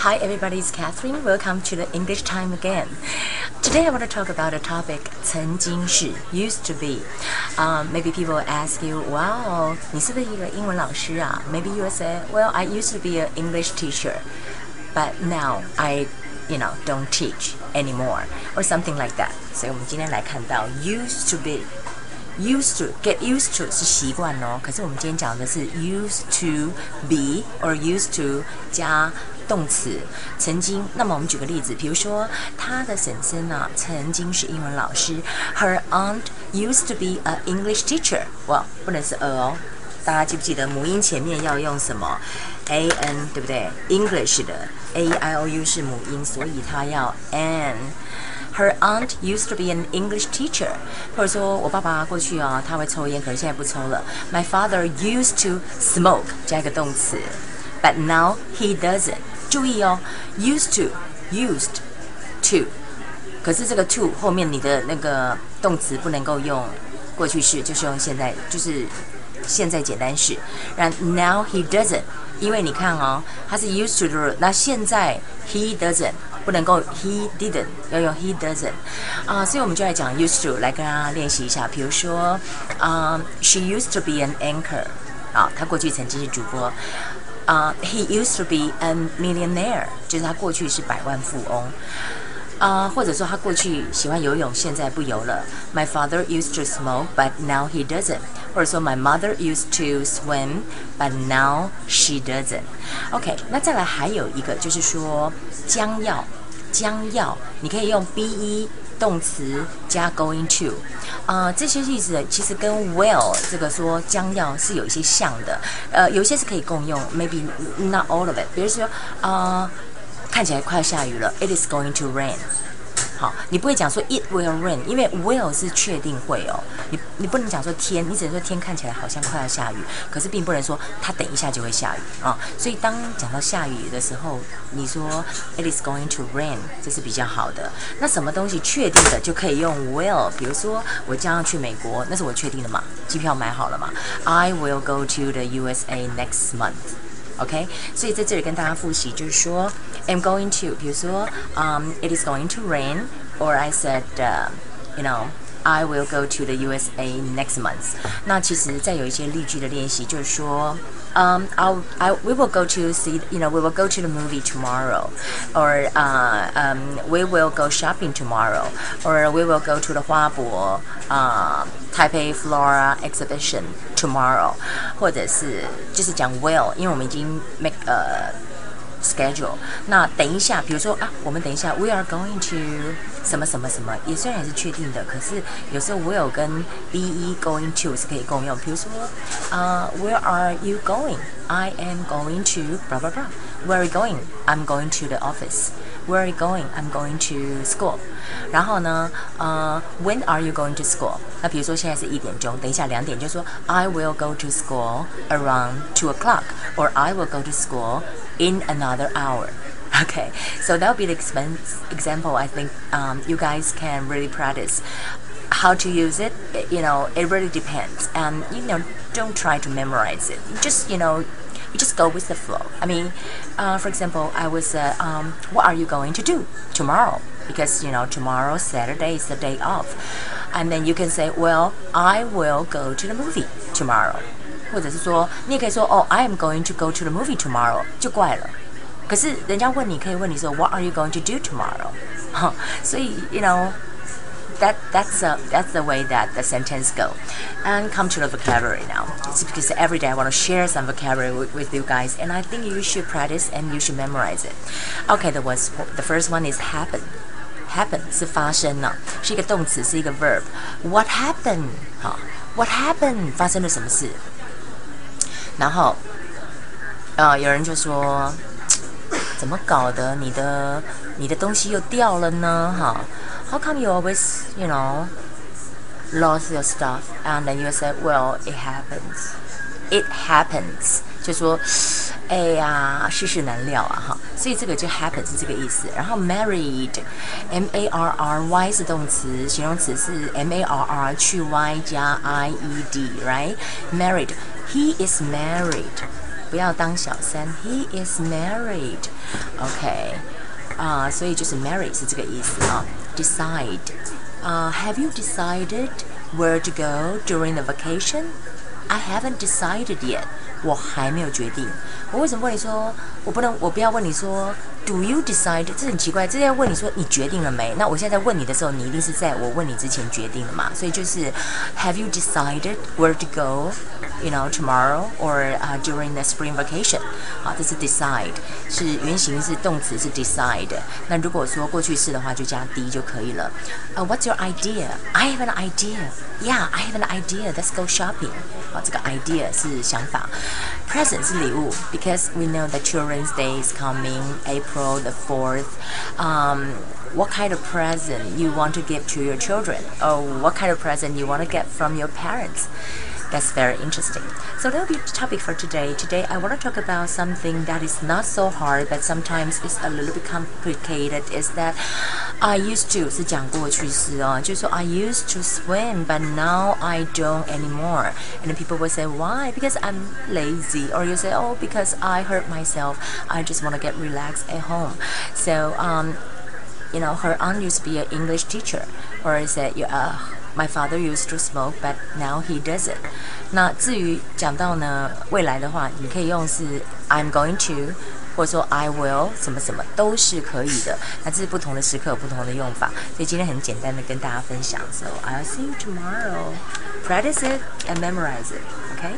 Hi, everybody. It's Catherine. Welcome to the English time again. Today, I want to talk about a topic 曾经是 used to be. Um, maybe people ask you, "Wow, 你是不是一个英文老师啊?" Maybe you will say, "Well, I used to be an English teacher, but now I." You know, don't teach anymore, or something like that. 所以我们今天来看到 used to be used to get used to 是习惯哦，可是我们今天讲的是 used to be or used to 加 动词曾经。那么我们举个例子，比如说他的婶婶呢曾经是英文老师，Her aunt used to be a English teacher。哇，不能是 a 哦，大家记不记得母音前面要用什么？a n 对不对？English 的 a i o u 是母音，所以它要 an。Her aunt used to be an English teacher，或者说我爸爸过去啊，他会抽烟，可是现在不抽了。My father used to smoke，加一个动词，but now he doesn't。注意哦，used to，used to，可是这个 to 后面你的那个动词不能够用过去式，就是用现在，就是现在简单式。然 now he doesn't，因为你看哦，他是 used to 的，那现在 he doesn't。不能够 he didn't，要用 he doesn't 啊，所以我们就来讲 used to 来跟大家练习一下。比如说，啊，she used to be an anchor，啊，她过去曾经是主播。啊，he used to be a millionaire，就是他过去是百万富翁。啊，或者说他过去喜欢游泳，现在不游了。My father used to smoke, but now he doesn't。或者说，My mother used to swim, but now she doesn't。OK，那再来还有一个就是说将要，将要，你可以用 be 动词加 going to。啊，这些例子其实跟 will 这个说将要是有一些像的。呃，有些是可以共用，maybe not all of it。比如说，啊。看起来快要下雨了。It is going to rain。好，你不会讲说 it will rain，因为 will 是确定会哦。你你不能讲说天，你只能说天看起来好像快要下雨，可是并不能说它等一下就会下雨啊。所以当讲到下雨的时候，你说 it is going to rain，这是比较好的。那什么东西确定的就可以用 will。比如说我将要去美国，那是我确定的嘛，机票买好了嘛。I will go to the USA next month。OK，所以在这里跟大家复习，就是说，I'm going to，比如说，嗯，It is going to rain，or I said，you know。I will go to the USA next month。那其实再有一些例句的练习，就是说， 嗯、um,，I'll I we will go to see you know we will go to the movie tomorrow, or uh um we will go shopping tomorrow, or we will go to the 花博 uh Taipei Flora exhibition tomorrow，或者是就是讲 will，因为我们已经 make 呃。 schedule。那等一下，比如说啊，我们等一下，we are going to 什么什么什么，也虽然也是确定的，可是有时候 will 跟 be going to 是可以共用。比如说，啊、uh,，Where are you going? I am going to blah blah blah. Where are you going? I'm going to the office. Where are you going? I'm going to school. 然后呢，呃，When are you going to school? 那比如说现在是一点钟，等一下两点，就说 I will go to school around two o'clock, or I will go to school in another hour. Okay, so that'll be the example I think um, you guys can really practice. How to use it, you know, it really depends. And, you know, don't try to memorize it. Just, you know, you just go with the flow. I mean, uh, for example, I was, uh, um, what are you going to do tomorrow? Because, you know, tomorrow, Saturday, is the day off. And then you can say, well, I will go to the movie tomorrow. 或者是说，你也可以说哦，I am going to go to the movie tomorrow，就怪了。可是人家问你，可以问你说，What are you going to do tomorrow？哈，所以，you know。That that's a that's the way that the sentence go, and come to the vocabulary now. It's because every day I want to share some vocabulary with, with you guys, and I think you should practice and you should memorize it. Okay, the was the first one is happen. Happen 是发生了，是一个动词，是一个 verb. What happened？好，What happened？发生了什么事？ 然后，呃，有人就说，怎么搞的？你的你的东西又掉了呢？哈，How come you always you know lost your stuff? And then you say, well, it happens. It happens. 就说，哎呀，世事难料啊，哈。所以这个就 happen 是这个意思。然后 married，m a r r y 是动词，形容词是 m a r r 去 y 加 i e d，right？Married。He is married. 不要当小三。He is married. OK，啊、所以就是 married 是这个意思啊。Decide. 啊、have you decided where to go during the vacation? I haven't decided yet. 我还没有决定。我为什么问你说，我不能，我不要问你说 ，Do you decide？这很奇怪，这要问你说你决定了没？那我现在在问你的时候，你一定是在我问你之前决定了嘛？所以就是 Have you decided where to go? You know tomorrow or、uh, during the spring vacation？啊，这是 decide，是原型是动词是 decide。那如果说过去式的话，就加 d 就可以了。呃、w h a t s your idea? I have an idea. Yeah, I have an idea. Let's go shopping. 啊，这个 idea 是想法。Present 是礼物，because we know that Children's Day is coming, April The fourth. Um, what kind of present you want to give to your children, or what kind of present you want to get from your parents? That's very interesting. So that'll be the topic for today. Today I want to talk about something that is not so hard, but sometimes it's a little bit complicated. Is that I used to 是讲过去式哦，就是说 I used to swim, but now I don't anymore. And then people will say why? Because I'm lazy, or you say oh because I hurt myself. I just want to get relaxed at home. So um, you know, her aunt used to be an English teacher, or is that you uh my father used to smoke, but now he doesn't. 那至于讲到呢未来的话，你可以用是 I'm going to， 或者说 I will 什么什么都是可以的。那这是不同的时刻有不同的用法，所以今天很简单的跟大家分享。So I'll see you tomorrow. Practice it and memorize it. Okay.